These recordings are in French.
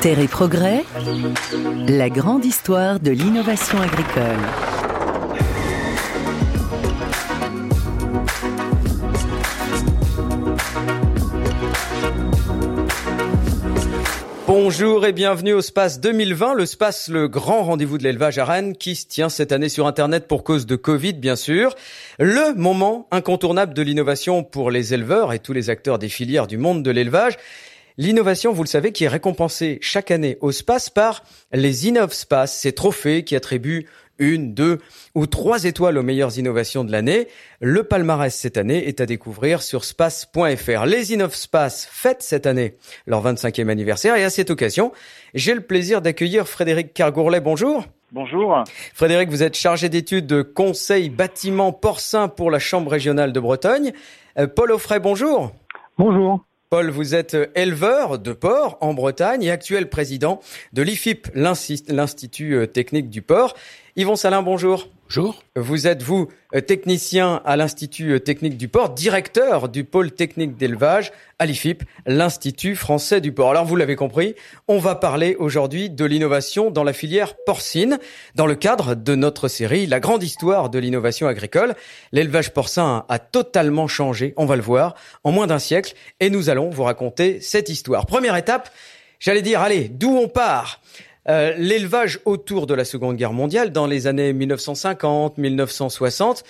Terre et progrès, la grande histoire de l'innovation agricole. Bonjour et bienvenue au SPACE 2020, le SPACE, le grand rendez-vous de l'élevage à Rennes qui se tient cette année sur Internet pour cause de Covid, bien sûr. Le moment incontournable de l'innovation pour les éleveurs et tous les acteurs des filières du monde de l'élevage. L'innovation, vous le savez, qui est récompensée chaque année au SPACE par les InnovSpace, ces trophées qui attribuent une, deux ou trois étoiles aux meilleures innovations de l'année. Le palmarès cette année est à découvrir sur space.fr. Les InnovSpace fêtent cette année leur 25e anniversaire et à cette occasion, j'ai le plaisir d'accueillir Frédéric Cargourlet. Bonjour. Bonjour. Frédéric, vous êtes chargé d'études de conseil bâtiment porcin pour la Chambre régionale de Bretagne. Euh, Paul Offray, bonjour. Bonjour. Paul, vous êtes éleveur de porc en Bretagne et actuel président de l'IFIP, l'Institut euh, technique du porc. Yvon Salin, bonjour. Bonjour. Vous êtes, vous, euh, technicien à l'Institut euh, technique du port, directeur du pôle technique d'élevage à l'IFIP, l'Institut français du port. Alors, vous l'avez compris, on va parler aujourd'hui de l'innovation dans la filière porcine, dans le cadre de notre série La grande histoire de l'innovation agricole. L'élevage porcin a totalement changé, on va le voir, en moins d'un siècle, et nous allons vous raconter cette histoire. Première étape, j'allais dire, allez, d'où on part? Euh, l'élevage autour de la Seconde Guerre mondiale, dans les années 1950, 1960.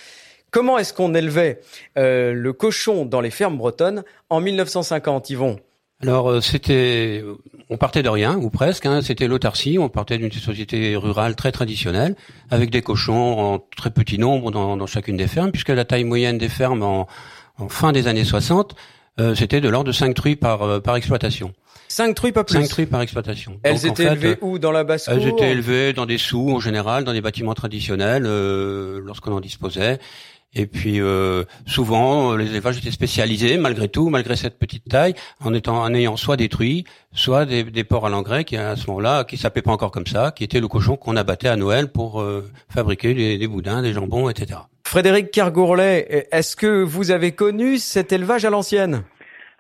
Comment est-ce qu'on élevait euh, le cochon dans les fermes bretonnes en 1950, Yvon? Alors euh, c'était, on partait de rien ou presque. Hein, c'était l'autarcie. On partait d'une société rurale très traditionnelle, avec des cochons en très petit nombre dans, dans chacune des fermes, puisque la taille moyenne des fermes en, en fin des années 60, euh, c'était de l'ordre de 5 truies par, par exploitation. Cinq truies, pas plus. Cinq truies par exploitation. Elles étaient élevées où? Dans la basse-cour Elles étaient? élevées dans des sous, en général, dans des bâtiments traditionnels, euh, lorsqu'on en disposait. Et puis euh, souvent, les élevages étaient spécialisés, malgré tout, malgré cette petite taille, en étant, en ayant soit des truies, soit des, des porcs à l'engrais, qui à ce moment-là, qui s'appelaient pas encore comme ça, qui était le cochon qu'on abattait à Noël pour euh, fabriquer des, des boudins, des jambons, etc. Frédéric Kergourlet, est-ce que vous avez connu cet élevage à l'ancienne?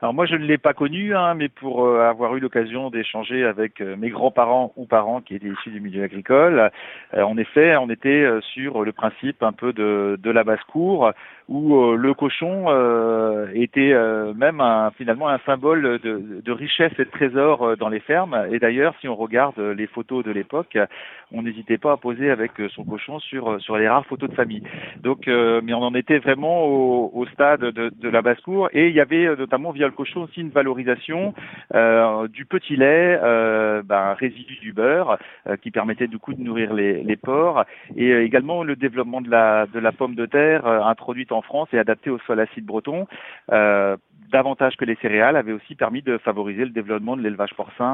Alors moi, je ne l'ai pas connu, hein, mais pour euh, avoir eu l'occasion d'échanger avec euh, mes grands-parents ou parents qui étaient issus du milieu agricole, euh, en effet, on était sur le principe un peu de, de la basse-cour, où le cochon était même finalement un symbole de, richesse et de trésor dans les fermes. Et d'ailleurs, si on regarde les photos de l'époque, on n'hésitait pas à poser avec son cochon sur sur les rares photos de famille. Donc, mais on en était vraiment au, stade de, la basse-cour, et il y avait notamment via cochon aussi une valorisation euh, du petit lait, euh, ben, résidu du beurre, euh, qui permettait du coup de nourrir les, porcs, et euh, également le développement de la, de la pomme de terre introduite en France et adaptée au sol acide breton davantage que les céréales, avait aussi permis de favoriser le développement de l'élevage porcin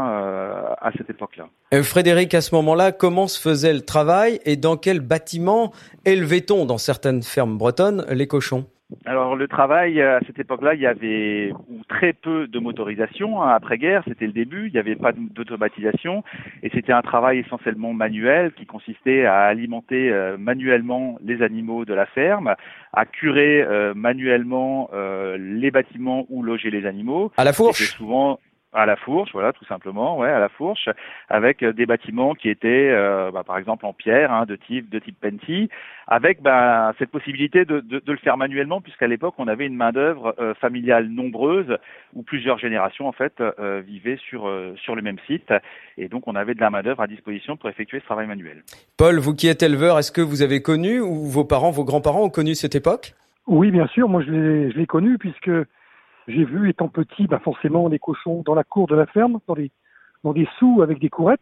à cette époque-là. Frédéric, à ce moment-là, comment se faisait le travail et dans quel bâtiment élevait-on dans certaines fermes bretonnes les cochons? Alors le travail à cette époque-là, il y avait très peu de motorisation hein, après-guerre, c'était le début, il n'y avait pas d'automatisation et c'était un travail essentiellement manuel qui consistait à alimenter euh, manuellement les animaux de la ferme, à curer euh, manuellement euh, les bâtiments où loger les animaux. À la fourche. Souvent à la fourche, voilà, tout simplement, ouais, à la fourche, avec euh, des bâtiments qui étaient, euh, bah, par exemple, en pierre, hein, de type de type Penty, avec bah, cette possibilité de, de, de, le faire manuellement, puisqu'à l'époque on avait une main d'œuvre euh, familiale nombreuse, où plusieurs générations en fait vivaient sur sur le même site, et donc on avait de la main d'œuvre à disposition pour effectuer ce travail manuel. Paul, vous qui êtes éleveur, est-ce que vous avez connu ou vos parents, vos grands-parents ont connu cette époque? Oui, bien sûr, moi je l'ai je l'ai connu puisque j'ai vu, étant petit, bah forcément, les cochons dans la cour de la ferme, dans, des sous avec des courettes.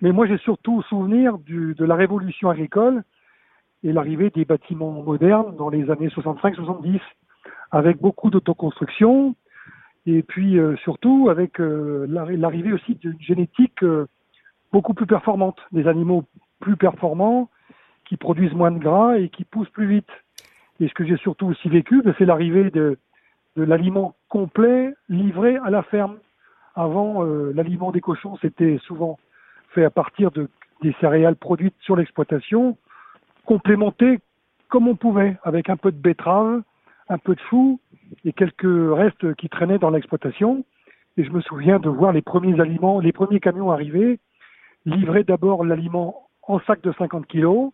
Mais moi, j'ai surtout souvenir de la révolution agricole et l'arrivée des bâtiments modernes dans les années 65-70, avec beaucoup d'autoconstruction, et puis euh, surtout avec euh, l'arrivée aussi d'une génétique euh, beaucoup plus performante, des animaux plus performants, qui produisent moins de gras et qui poussent plus vite. Et ce que j'ai surtout aussi vécu, ben, c'est l'arrivée de, de l'aliment complet livré à la ferme. Avant, euh, l'aliment des cochons, c'était souvent fait à partir de, des céréales produites sur l'exploitation, complémenté comme on pouvait, avec un peu de betterave, un peu de chou et quelques restes qui traînaient dans l'exploitation. Et je me souviens de voir les premiers aliments, les premiers camions arriver, livrer d'abord l'aliment en sac de 50 kilos,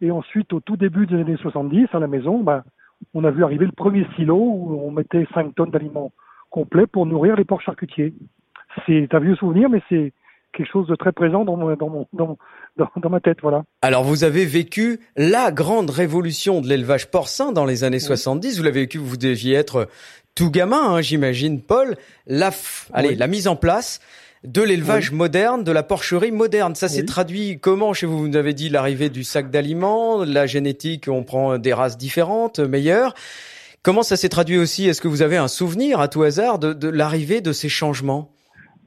et ensuite, au tout début des années 70, à la maison, bah, on a vu arriver le premier silo où on mettait 5 tonnes d'aliments complets pour nourrir les porcs charcutiers. C'est un vieux souvenir, mais c'est quelque chose de très présent dans, mon, dans, mon, dans, dans, ma tête, voilà. Alors vous avez vécu la grande révolution de l'élevage porcin dans les années 70. Vous l'avez vécu, vous deviez être tout gamin, hein, j'imagine, Paul. La, allez, la mise en place de l'élevage moderne, de la porcherie moderne. Ça s'est traduit comment chez vous? Vous nous avez dit l'arrivée du sac d'aliments, la génétique, on prend des races différentes, meilleures. Comment ça s'est traduit aussi? Est-ce que vous avez un souvenir à tout hasard de, de l'arrivée de ces changements?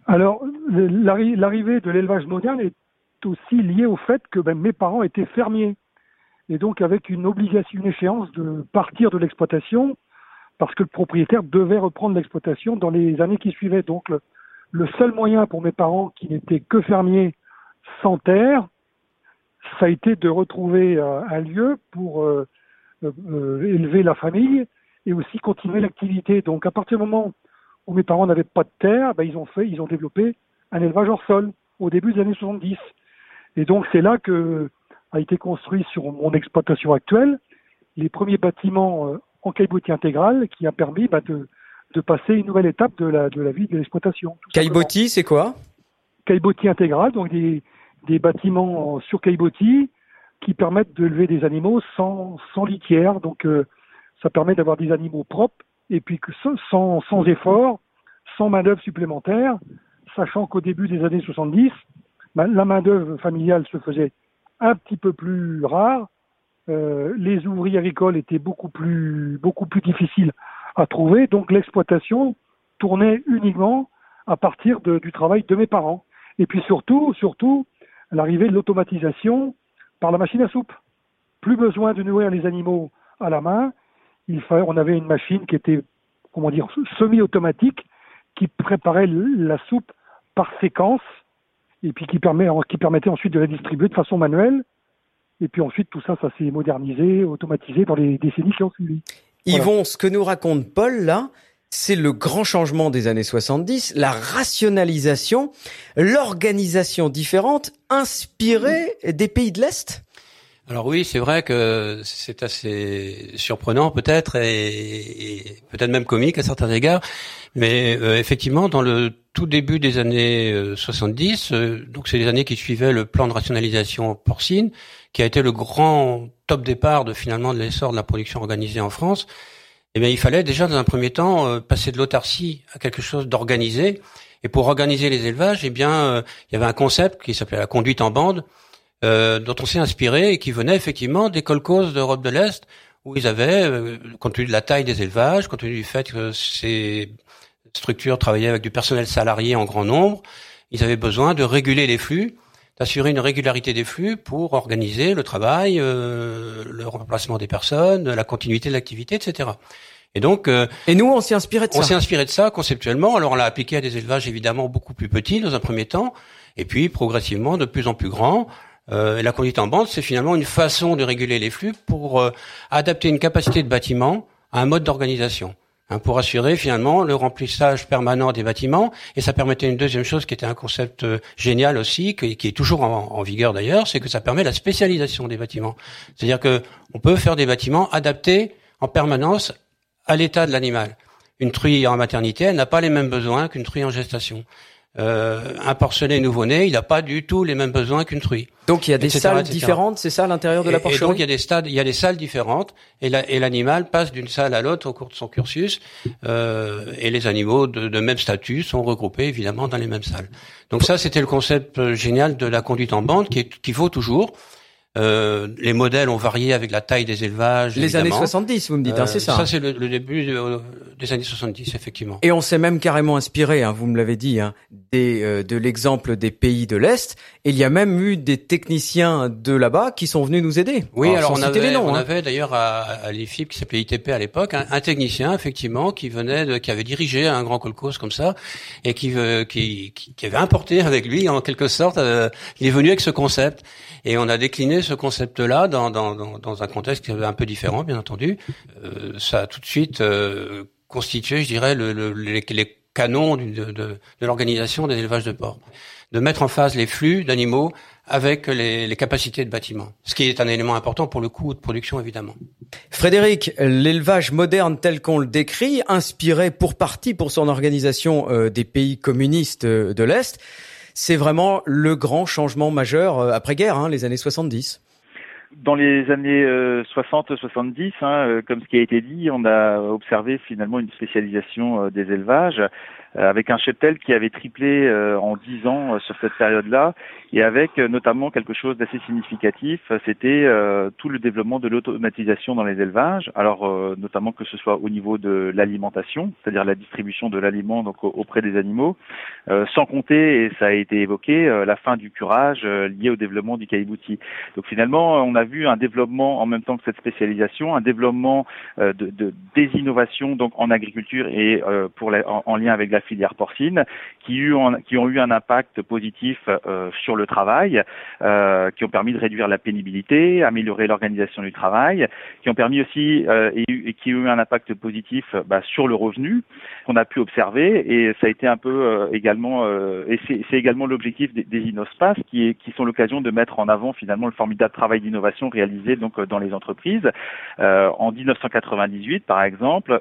Alors, l'arrivée de l'élevage moderne est aussi liée au fait que ben, mes parents étaient fermiers. Et donc avec une obligation, une échéance de partir de l'exploitation, parce que le propriétaire devait reprendre l'exploitation dans les années qui suivaient. Donc le, le seul moyen pour mes parents qui n'étaient que fermiers sans terre, ça a été de retrouver euh, un lieu pour euh, euh, élever la famille et aussi continuer l'activité. Donc à partir du moment où mes parents n'avaient pas de terre, ben, ils ont fait, ils ont développé un élevage hors sol au début des années 70. Et donc c'est là que a été construit sur mon exploitation actuelle les premiers bâtiments en caillebotis intégral qui a permis ben, de, de passer une nouvelle étape de la, de la vie de l'exploitation. Caillebotis, c'est quoi? Caillebotis intégral, donc des, des bâtiments sur caillebotis qui permettent de lever des animaux sans, sans litière. Donc euh, ça permet d'avoir des animaux propres et puis que sans, sans effort, sans main-d'œuvre supplémentaire, sachant qu'au début des années 70, ben, la main-d'œuvre familiale se faisait un petit peu plus rare. Euh, les ouvriers agricoles étaient beaucoup plus, beaucoup plus difficiles à trouver. Donc l'exploitation tournait uniquement à partir du travail de mes parents. Et puis surtout, surtout, l'arrivée de l'automatisation par la machine à soupe. Plus besoin de nourrir les animaux à la main. Il fallait, on avait une machine qui était, comment dire, semi-automatique, qui préparait la soupe par séquence, et puis qui, permet, permettait ensuite de la distribuer de façon manuelle. Et puis ensuite, tout ça, ça s'est modernisé, automatisé dans les décennies qui ont suivi. Yvon, ce que nous raconte Paul là, c'est le grand changement des années 70, la rationalisation, l'organisation différente inspirée des pays de l'Est. Alors oui, c'est vrai que c'est assez surprenant peut-être et, peut-être même comique à certains égards, mais euh, effectivement dans le tout début des années 70, euh, euh, donc c'est les années qui suivaient le plan de rationalisation porcine, qui a été le grand top départ de finalement de l'essor de la production organisée en France. Eh bien, il fallait déjà dans un premier temps passer de l'autarcie à quelque chose d'organisé. Et pour organiser les élevages, eh bien, il y avait un concept qui s'appelait la conduite en bande euh, dont on s'est inspiré et qui venait effectivement des colcos d'Europe de l'Est, où ils avaient, euh, compte tenu de la taille des élevages, compte tenu du fait que ces structures travaillaient avec du personnel salarié en grand nombre, ils avaient besoin de réguler les flux, d'assurer une régularité des flux pour organiser le travail, euh, le remplacement des personnes, la continuité de l'activité, etc. Et donc, euh, et nous, on s'est inspiré de ça. On s'est inspiré de ça conceptuellement. Alors, on l'a appliqué à des élevages évidemment beaucoup plus petits dans un premier temps, et puis progressivement de plus en plus grands. Euh, la conduite en bande, c'est finalement une façon de réguler les flux pour euh, adapter une capacité de bâtiment à un mode d'organisation. Hein, pour assurer finalement le remplissage permanent des bâtiments. Et ça permettait une deuxième chose qui était un concept euh, génial aussi, qui, qui est toujours en, en vigueur d'ailleurs, c'est que ça permet la spécialisation des bâtiments. C'est-à-dire que on peut faire des bâtiments adaptés en permanence à l'état de l'animal. Une truie en maternité, elle n'a pas les mêmes besoins qu'une truie en gestation. Euh, un porcelet nouveau-né, il n'a pas du tout les mêmes besoins qu'une truie. Donc il y a des salles différentes, c'est ça à l'intérieur de la porcherie. Et donc il y a des stades, il y a des salles différentes, et l'animal passe d'une salle à l'autre au cours de son cursus, euh, et les animaux de, de, même statut sont regroupés évidemment dans les mêmes salles. Donc ça c'était le concept euh, génial de la conduite en bande qui, qui vaut toujours. Euh, les modèles ont varié avec la taille des élevages. Les années 70, vous me dites, hein, c'est ça. Ça, c'est le, début des années 70, effectivement. Et on s'est même carrément inspiré, hein, vous me l'avez dit, hein, des, euh, de l'exemple des pays de l'Est. il y a même eu des techniciens de là-bas qui sont venus nous aider. Oui, alors, on, avait, les noms, on hein. avait d'ailleurs à, à l'IFIP, qui s'appelait ITP à l'époque, un, technicien, effectivement, qui venait, de, qui avait dirigé un grand colcos comme ça, et qui, euh, qui, qui, avait importé avec lui, en quelque sorte, il est venu avec ce concept. Et on a décliné ce concept-là dans, dans, dans, un contexte un peu différent, bien entendu. Euh, ça a tout de suite euh, constitué, je dirais, le, les, les canon de, de, de l'organisation des élevages de porcs, de mettre en phase les flux d'animaux avec les, les, capacités de bâtiment, ce qui est un élément important pour le coût de production évidemment. Frédéric, l'élevage moderne tel qu'on le décrit, inspiré pour partie pour son organisation euh, des pays communistes euh, de l'Est, c'est vraiment le grand changement majeur euh, après-guerre, hein, les années 70 dans les années 60-70, hein, comme ce qui a été dit, on a observé finalement une spécialisation des élevages. euh, avec un cheptel qui avait triplé euh, en dix ans euh, sur cette période-là, et avec notamment quelque chose d'assez significatif, c'était tout le développement de l'automatisation dans les élevages, alors notamment que ce soit au niveau de l'alimentation, c'est-à-dire la distribution de l'aliment donc auprès des animaux, sans compter, et ça a été évoqué, la fin du curage lié au développement du cailleboutier. Donc finalement, on a vu un développement en même temps que cette spécialisation, un développement de, de des innovations donc en agriculture et pour la, en, en, lien avec la filière porcine, qui, qui ont eu un impact positif euh, sur le travail, euh, qui ont permis de réduire la pénibilité, améliorer l'organisation du travail, qui ont permis aussi euh, et, qui ont eu un impact positif bah, sur le revenu qu'on a pu observer et ça a été un peu également et c'est également l'objectif des, des qui, qui sont l'occasion de mettre en avant finalement le formidable travail d'innovation réalisé donc dans les entreprises. en 1998 par exemple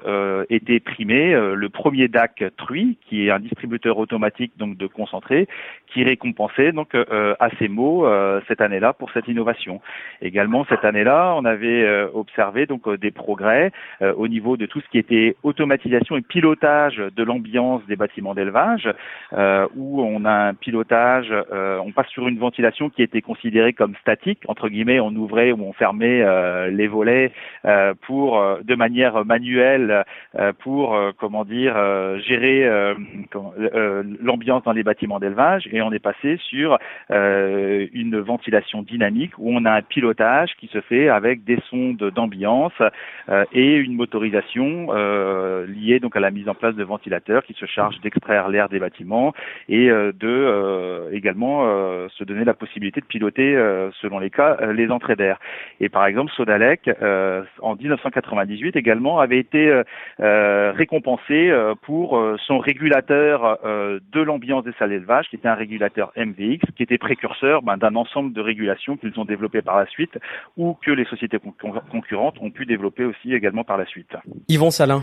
était primé le premier DAC Truy qui est un distributeur automatique donc de concentré, qui récompensait donc euh, à ces mots euh, cette année-là pour cette innovation. Également cette année-là, on avait euh, observé donc des progrès au niveau de tout ce qui était automatisation et pilotage de l'ambiance des bâtiments d'élevage, où on a un pilotage, on passe sur une ventilation qui était considérée comme statique entre guillemets, on ouvrait ou on fermait les volets pour de manière manuelle pour comment dire gérer euh, euh, l'ambiance dans les bâtiments d'élevage et on est passé sur euh, une ventilation dynamique où on a un pilotage qui se fait avec des sondes d'ambiance et une motorisation liée donc à la mise en place de ventilateurs qui se chargent d'extraire l'air des bâtiments et de également se donner la possibilité de piloter selon les cas les entrées d'air. Et par exemple Sodalec en 1998 également avait été récompensé pour son régulateur euh, de l'ambiance des salles d'élevage, qui était un régulateur MVX, qui était précurseur ben, d'un ensemble de régulations qu'ils ont développées par la suite ou que les sociétés concurrentes ont pu développer aussi également par la suite. Yvon Salin.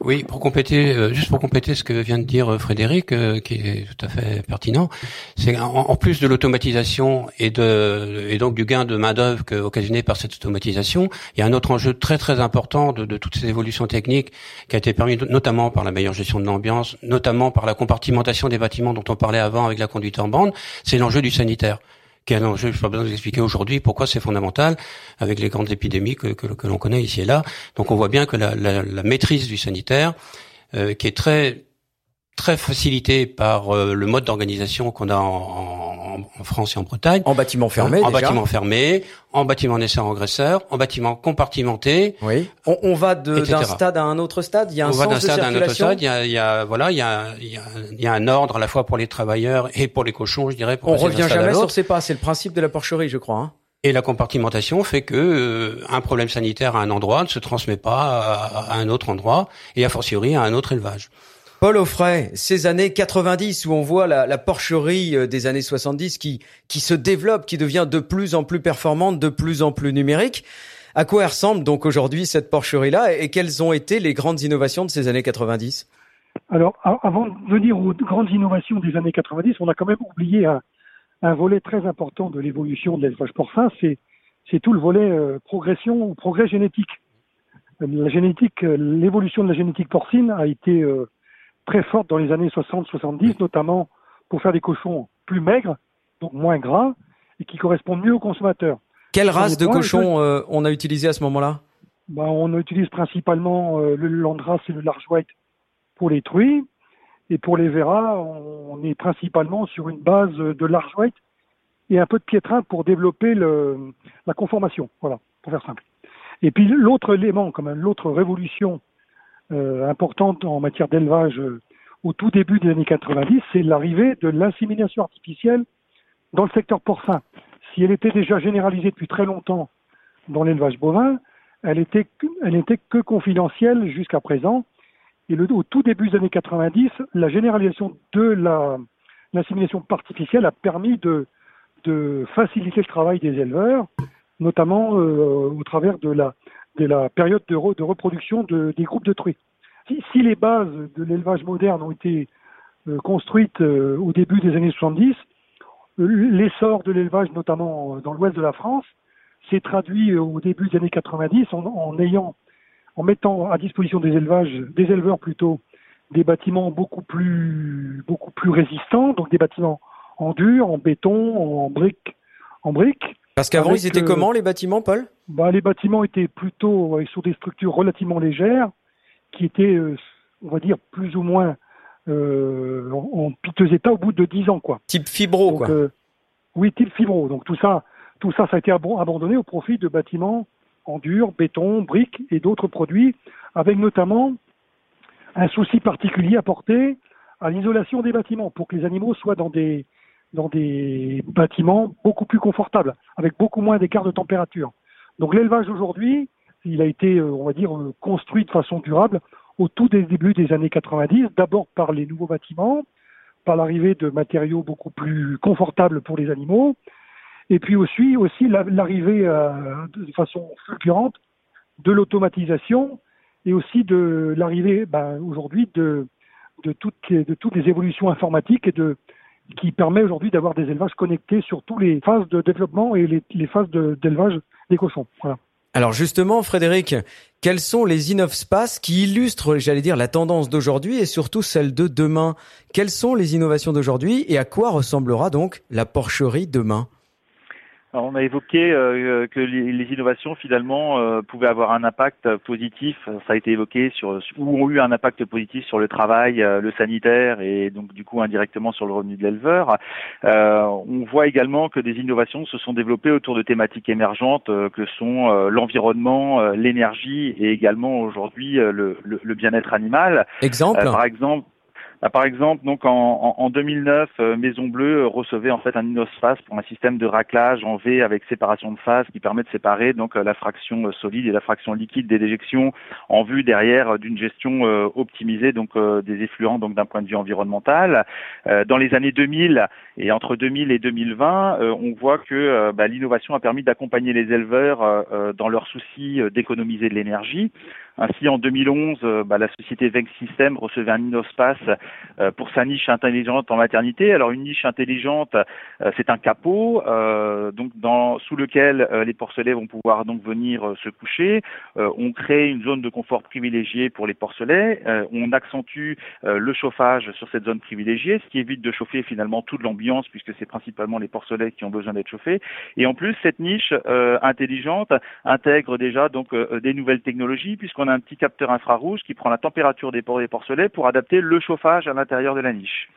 Oui, pour compléter, euh, juste pour compléter ce que vient de dire euh, Frédéric, qui est tout à fait pertinent, c'est en, plus de l'automatisation et de et donc du gain de main d'œuvre occasionné par cette automatisation, il y a un autre enjeu très très important de, de toutes ces évolutions techniques qui a été permis notamment par la meilleure gestion de l'ambiance, notamment par la compartimentation des bâtiments dont on parlait avant avec la conduite en bande, c'est l'enjeu du sanitaire qui est un enjeu, je n'ai pas besoin de vous expliquer aujourd'hui pourquoi c'est fondamental avec les grandes épidémies que, que, l'on connaît ici et là. Donc on voit bien que la, la, maîtrise du sanitaire, euh, qui est très très facilitée par euh, le mode d'organisation qu'on a en, en, France et en Bretagne. En bâtiment fermé, En, bâtiment fermé, en bâtiment naisseur-engraisseur, en bâtiment compartimenté. Oui. On, on va d'un stade à un autre stade? Il y a un on va d'un stade à un autre stade. Il y a, il y a voilà, il y a, il y a, il y a un ordre à la fois pour les travailleurs et pour les cochons, je dirais. Pour on revient jamais sur ces pas. C'est le principe de la porcherie, je crois. Hein. Et la compartimentation fait que euh, un problème sanitaire à un endroit ne se transmet pas à, à, un autre endroit et a fortiori à un autre élevage. Paul Offray, ces années 90 où on voit la, la, porcherie euh, des années 70 qui, qui se développe, qui devient de plus en plus performante, de plus en plus numérique. À quoi ressemble donc aujourd'hui cette porcherie-là et quelles ont été les grandes innovations de ces années 90 Alors, avant de venir aux grandes innovations des années 90, on a quand même oublié un, un volet très important de l'évolution de l'élevage porcin, c'est, c'est tout le volet euh, progression ou progrès génétique. La génétique, euh, l'évolution de la génétique porcine a été euh, très forte dans les années 60-70, notamment pour faire des cochons plus maigres, donc moins gras, et qui correspondent mieux aux consommateurs. Quelle race de cochon euh, on a utilisé à ce moment-là? Ben, On utilise principalement euh, le Landras et le Large White pour les truies. Et pour les Veras, on est principalement sur une base de Large White et un peu de piétrin pour développer le, la conformation. Voilà, pour faire simple. Et puis l'autre élément, comme l'autre révolution importante en matière d'élevage euh, au tout début des années 90, c'est l'arrivée de l'insémination artificielle dans le secteur porcin. Si elle était déjà généralisée depuis très longtemps dans l'élevage bovin, elle était, elle était que confidentielle jusqu'à présent. Et au tout début des années 90, la généralisation de l'insémination artificielle a permis de, de faciliter le travail des éleveurs, notamment euh, au travers de la, de la période de, reproduction de, des groupes de truies. Si, les bases de l'élevage moderne ont été euh, construites euh, au début des années 70, l'essor de l'élevage, notamment dans l'ouest de la France, s'est traduit au début des années 90 en, mettant à disposition des éleveurs plutôt, des bâtiments beaucoup plus, beaucoup plus résistants, donc des bâtiments en dur, en béton, en briques, en briques. Parce qu'avant, ils étaient euh, comment les bâtiments, Paul? Bah, Les bâtiments étaient plutôt sur des structures relativement légères, qui étaient, euh, on va dire, plus ou moins euh, en, piteux état au bout de 10 ans. Quoi. Type fibro, quoi. Euh, oui, type fibro. Donc tout ça, tout ça, ça a été abandonné au profit de bâtiments en dur, béton, briques et d'autres produits, avec notamment un souci particulier apporté à l'isolation des bâtiments pour que les animaux soient dans des, dans des bâtiments beaucoup plus confortables, avec beaucoup moins d'écart de température. Donc l'élevage aujourd'hui, il a été, euh, on va dire, euh, construit de façon durable au tout début des années 90, d'abord par les nouveaux bâtiments, par l'arrivée de matériaux beaucoup plus confortables pour les animaux, et puis aussi, aussi l'arrivée euh, de façon fulgurante de l'automatisation et aussi de l'arrivée ben, aujourd'hui de, toutes de toutes les évolutions informatiques et de, qui permet aujourd'hui d'avoir des élevages connectés sur toutes les phases de développement et les, phases d'élevage des cochons. Voilà. Alors justement, Frédéric, quels sont les InnovSpace qui illustrent, j'allais dire, la tendance d'aujourd'hui et surtout celle de demain? Quelles sont les innovations d'aujourd'hui et à quoi ressemblera donc la porcherie demain? Alors, on a évoqué euh, que les, innovations finalement euh, pouvaient avoir un impact positif. Ça a été évoqué sur ou ont eu un impact positif sur le travail, euh, le sanitaire et donc du coup indirectement sur le revenu de l'éleveur. on voit également que des innovations se sont développées autour de thématiques émergentes que sont l'environnement, l'énergie et également aujourd'hui le, le, le bien-être animal. Exemple. par exemple. Bah, par exemple, donc en, en 2009, euh, Maison Bleue recevait en fait un inosphase pour un système de raclage en V avec séparation de phase qui permet de séparer donc euh, la fraction euh, solide et la fraction liquide des déjections en vue derrière d'une gestion optimisée donc des effluents donc d'un point de vue environnemental. Dans les années 2000 et entre 2000 et 2020, on voit que bah, l'innovation a permis d'accompagner les éleveurs dans leur souci d'économiser de l'énergie. Ainsi, en 2011, euh, bah, la société Venx System recevait un Innospace euh, pour sa niche intelligente en maternité. Alors, une niche intelligente, euh, c'est un capot, donc dans, sous lequel les porcelets vont pouvoir donc venir se coucher. on crée une zone de confort privilégiée pour les porcelets. on accentue le chauffage sur cette zone privilégiée, ce qui évite de chauffer finalement toute l'ambiance, puisque c'est principalement les porcelets qui ont besoin d'être chauffés. Et en plus, cette niche intelligente intègre déjà donc des nouvelles technologies, puisqu'on un petit capteur infrarouge qui prend la température des, des porcelets pour adapter le chauffage à l'intérieur de la niche.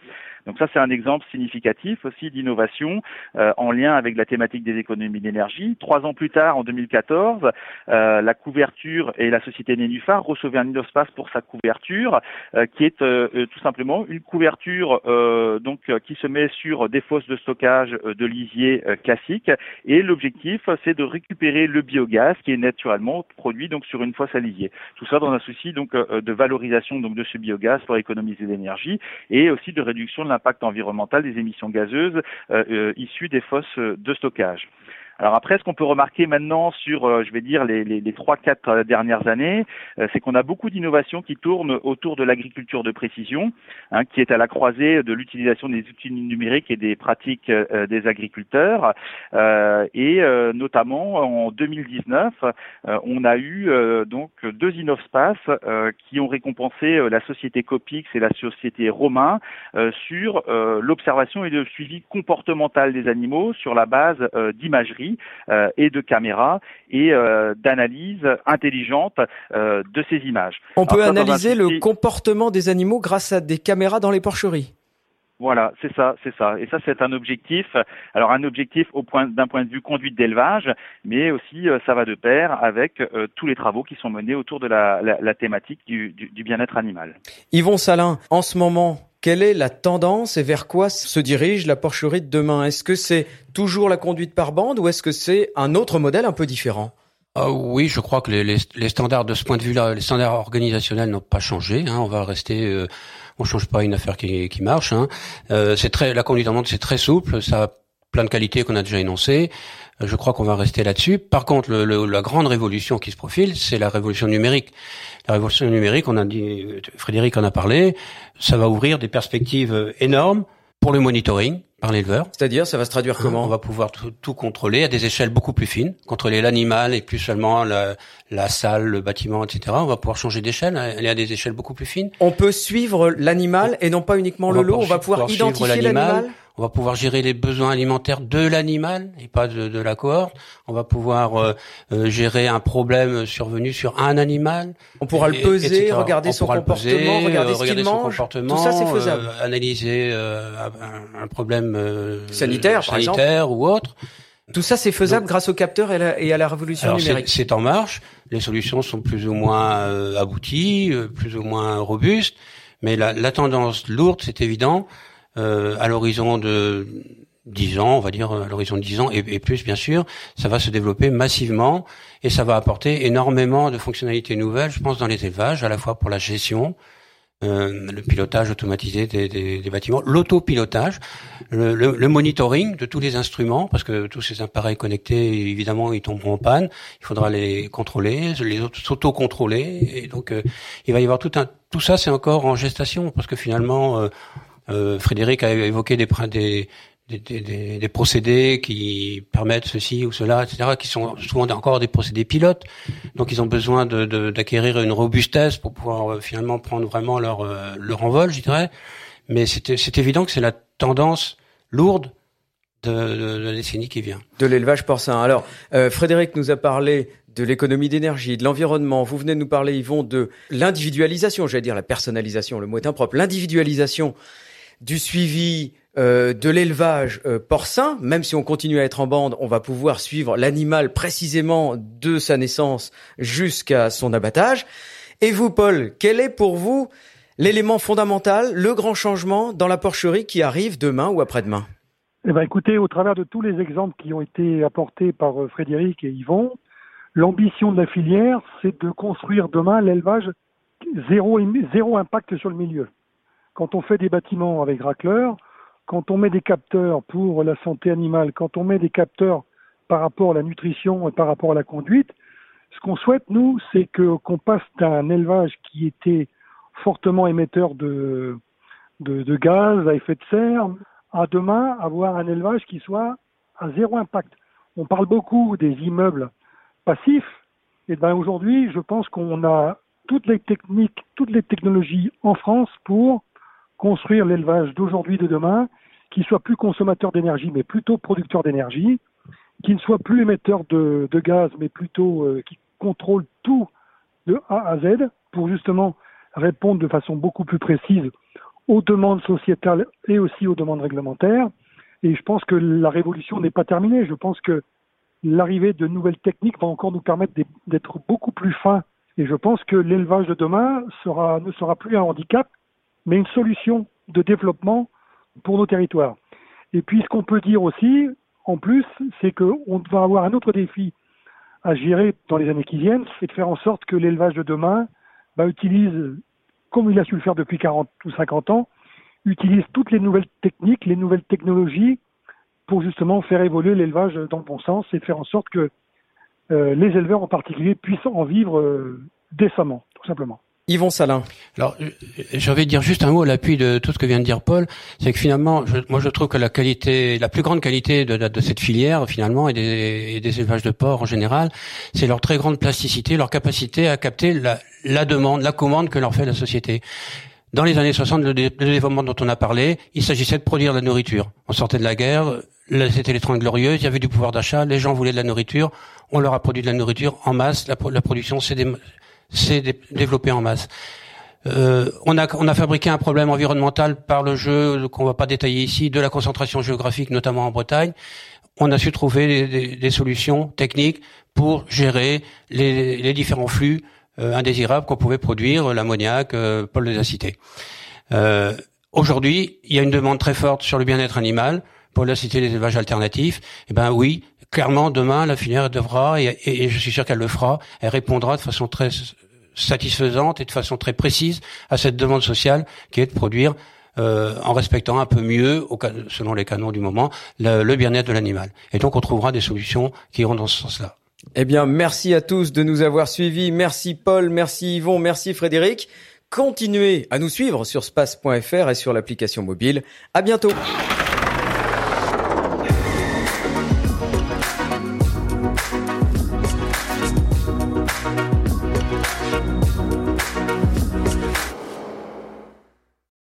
Donc ça, c'est un exemple significatif aussi d'innovation euh, en lien avec la thématique des économies d'énergie. Trois ans plus tard, en 2014, euh, la couverture et la société Nénuphar recevaient un Innospace pour sa couverture, euh, qui est tout simplement une couverture donc qui se met sur des fosses de stockage de lisier classique. Et l'objectif, c'est de récupérer le biogaz qui est naturellement produit donc sur une fosse à lisier. Tout ça dans un souci donc de valorisation donc de ce biogaz pour économiser l'énergie et aussi de réduction de l'impact environnemental des émissions gazeuses euh, euh, issues des fosses de stockage. Alors après, ce qu'on peut remarquer maintenant sur, euh, je vais dire, les, les, les 3-4 dernières années, euh, c'est qu'on a beaucoup d'innovations qui tournent autour de l'agriculture de précision, hein, qui est à la croisée de l'utilisation des outils numériques et des pratiques euh, des agriculteurs. et notamment en 2019, on a eu donc deux Innovspace qui ont récompensé la société Copix et la société Romain sur l'observation et le suivi comportemental des animaux sur la base d'imagerie euh, et de caméras et euh, d'analyse intelligente euh, de ces images. On peut analyser le comportement des animaux grâce à des caméras dans les porcheries. Voilà, c'est ça, c'est ça. Et ça, c'est un objectif. Alors, un objectif au point, d'un point de vue conduite d'élevage, mais aussi ça va de pair avec tous les travaux qui sont menés autour de la, la, thématique du, du, du bien-être animal. Yvon Salin, en ce moment, quelle est la tendance et vers quoi se dirige la porcherie de demain? Est-ce que c'est toujours la conduite par bande ou est-ce que c'est un autre modèle un peu différent? Ah oui, je crois que les, les, standards de ce point de vue-là, les standards organisationnels n'ont pas changé. Hein. On va rester, euh, on change pas une affaire qui, qui marche. Hein. Euh, c'est très, la conduite en montre, c'est très souple. Ça plein de qualités qu'on a déjà énoncées. Euh, je crois qu'on va rester là-dessus. Par contre, le, la grande révolution qui se profile, c'est la révolution numérique. La révolution numérique, on a dit, Frédéric en a parlé, ça va ouvrir des perspectives énormes pour le monitoring par l'éleveur. C'est-à-dire, ça va se traduire comment? On va pouvoir tout, contrôler à des échelles beaucoup plus fines, contrôler l'animal et plus seulement la, la, salle, le bâtiment, etc. On va pouvoir changer d'échelle, aller à des échelles beaucoup plus fines. On peut suivre l'animal et non pas uniquement le lot. On va pouvoir identifier l'animal on va pouvoir gérer les besoins alimentaires de l'animal et pas de, de, la cohorte. On va pouvoir euh, euh, gérer un problème survenu sur un animal. On pourra le peser, regarder son comportement, regarder, ce qu'il mange. Comportement, Tout ça, c'est faisable. Euh, analyser un, un, problème sanitaire, sanitaire ou autre. Tout ça, c'est faisable grâce aux capteurs et, à la révolution numérique. C'est en marche. Les solutions sont plus ou moins abouties, plus ou moins robustes. Mais la, la tendance lourde, c'est évident, euh, à l'horizon de 10 ans, on va dire à l'horizon de 10 ans et, plus bien sûr, ça va se développer massivement et ça va apporter énormément de fonctionnalités nouvelles, je pense, dans les élevages, à la fois pour la gestion, euh, le pilotage automatisé des, des, des bâtiments, l'autopilotage, le, le, monitoring de tous les instruments, parce que tous ces appareils connectés, évidemment, ils tomberont en panne. Il faudra les contrôler, les autres s'auto-contrôler, et donc euh, il va y avoir tout un, tout ça, c'est encore en gestation, parce que finalement, euh, euh, Frédéric a évoqué des, procédés qui permettent ceci ou cela, etc., qui sont souvent encore des procédés pilotes. Donc ils ont besoin d'acquérir une robustesse pour pouvoir euh, finalement prendre vraiment leur, euh, leur envol, je dirais. Mais c'est évident que c'est la tendance lourde de, de, la décennie qui vient. De l'élevage porcin. Alors, Frédéric nous a parlé de l'économie d'énergie, de l'environnement. Vous venez de nous parler, Yvon, de l'individualisation, j'allais dire la personnalisation, le mot est impropre, l'individualisation du suivi euh, de l'élevage euh, porcin, même si on continue à être en bande, on va pouvoir suivre l'animal précisément de sa naissance jusqu'à son abattage. Et vous, Paul, quel est pour vous l'élément fondamental, le grand changement dans la porcherie qui arrive demain ou après-demain? Eh ben, écoutez, au travers de tous les exemples qui ont été apportés par euh, Frédéric et Yvon, l'ambition de la filière, c'est de construire demain l'élevage zéro, zéro impact sur le milieu quand on fait des bâtiments avec racleur, quand on met des capteurs pour la santé animale, quand on met des capteurs par rapport à la nutrition et par rapport à la conduite, ce qu'on souhaite, nous, c'est que qu'on passe d'un élevage qui était fortement émetteur de, de, de, gaz à effet de serre à demain avoir un élevage qui soit à zéro impact. On parle beaucoup des immeubles passifs, et ben aujourd'hui, je pense qu'on a toutes les techniques, toutes les technologies en France pour construire l'élevage d'aujourd'hui, de demain, qui soit plus consommateur d'énergie, mais plutôt producteur d'énergie, qui ne soit plus émetteur de, gaz, mais plutôt euh, qui contrôle tout de A à Z, pour justement répondre de façon beaucoup plus précise aux demandes sociétales et aussi aux demandes réglementaires. Et je pense que la révolution n'est pas terminée. Je pense que l'arrivée de nouvelles techniques va encore nous permettre d'être beaucoup plus fins. Et je pense que l'élevage de demain ne sera plus un handicap, mais une solution de développement pour nos territoires. Et puis ce qu'on peut dire aussi, en plus, c'est qu'on va avoir un autre défi à gérer dans les années qui viennent, c'est de faire en sorte que l'élevage de demain bah, utilise, comme il a su le faire depuis 40 ou 50 ans, utilise toutes les nouvelles techniques, les nouvelles technologies pour justement faire évoluer l'élevage dans le bon sens et faire en sorte que euh, les éleveurs en particulier puissent en vivre euh, décemment, tout simplement. Yvon Salin. Alors, de dire juste un mot à l'appui de tout ce que vient de dire Paul, c'est que finalement, je, moi je trouve que la qualité, la plus grande qualité de, de cette filière finalement et des, des, élevages de porc en général, c'est leur très grande plasticité, leur capacité à capter la, la, demande, la commande que leur fait la société. Dans les années 60, le, développement dont on a parlé, il s'agissait de produire de la nourriture. On sortait de la guerre, c'était les Trente Glorieuses, il y avait du pouvoir d'achat, les gens voulaient de la nourriture, on leur a produit de la nourriture en masse, la, la production s'est s'est développé en masse. Euh, on, a, on a fabriqué un problème environnemental par le jeu qu'on va pas détailler ici, de la concentration géographique, notamment en Bretagne. On a su trouver des, des, solutions techniques pour gérer les, les différents flux euh, indésirables qu'on pouvait produire, l'ammoniac, euh, Paul les a cités. Euh, Aujourd'hui, il y a une demande très forte sur le bien-être animal. Paul a cité les élevages alternatifs. Eh ben oui, clairement, demain, la filière devra, et, et je suis sûr qu'elle le fera, elle répondra de façon très satisfaisante et de façon très précise à cette demande sociale qui est de produire euh, en respectant un peu mieux, selon les canons du moment, le, bien-être de l'animal. Et donc on trouvera des solutions qui iront dans ce sens-là. Eh bien, merci à tous de nous avoir suivis. Merci Paul, merci Yvon, merci Frédéric. Continuez à nous suivre sur space.fr et sur l'application mobile. À bientôt.